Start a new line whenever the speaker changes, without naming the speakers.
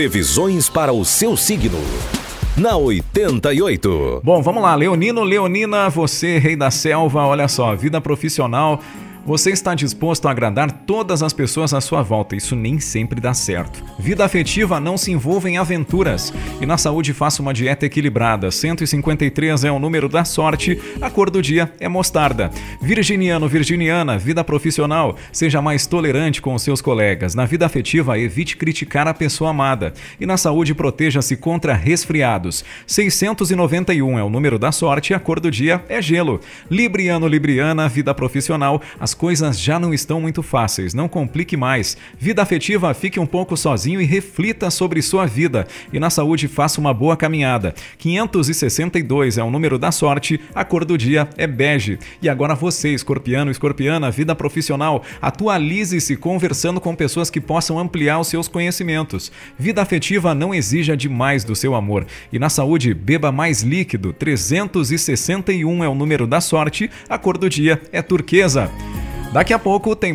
Previsões para o seu signo. Na 88.
Bom, vamos lá. Leonino, Leonina, você, rei da selva, olha só, vida profissional você está disposto a agradar todas as pessoas à sua volta, isso nem sempre dá certo. Vida afetiva não se envolva em aventuras. E na saúde faça uma dieta equilibrada. 153 é o número da sorte, a cor do dia é mostarda. Virginiano, virginiana, vida profissional, seja mais tolerante com os seus colegas. Na vida afetiva, evite criticar a pessoa amada. E na saúde, proteja-se contra resfriados. 691 é o número da sorte, a cor do dia é gelo. Libriano, libriana, vida profissional, a as coisas já não estão muito fáceis, não complique mais. Vida afetiva, fique um pouco sozinho e reflita sobre sua vida. E na saúde, faça uma boa caminhada. 562 é o número da sorte, a cor do dia é bege. E agora você, escorpiano, escorpiana, vida profissional, atualize-se conversando com pessoas que possam ampliar os seus conhecimentos. Vida afetiva não exija demais do seu amor. E na saúde, beba mais líquido. 361 é o número da sorte, a cor do dia é turquesa. Daqui a pouco tem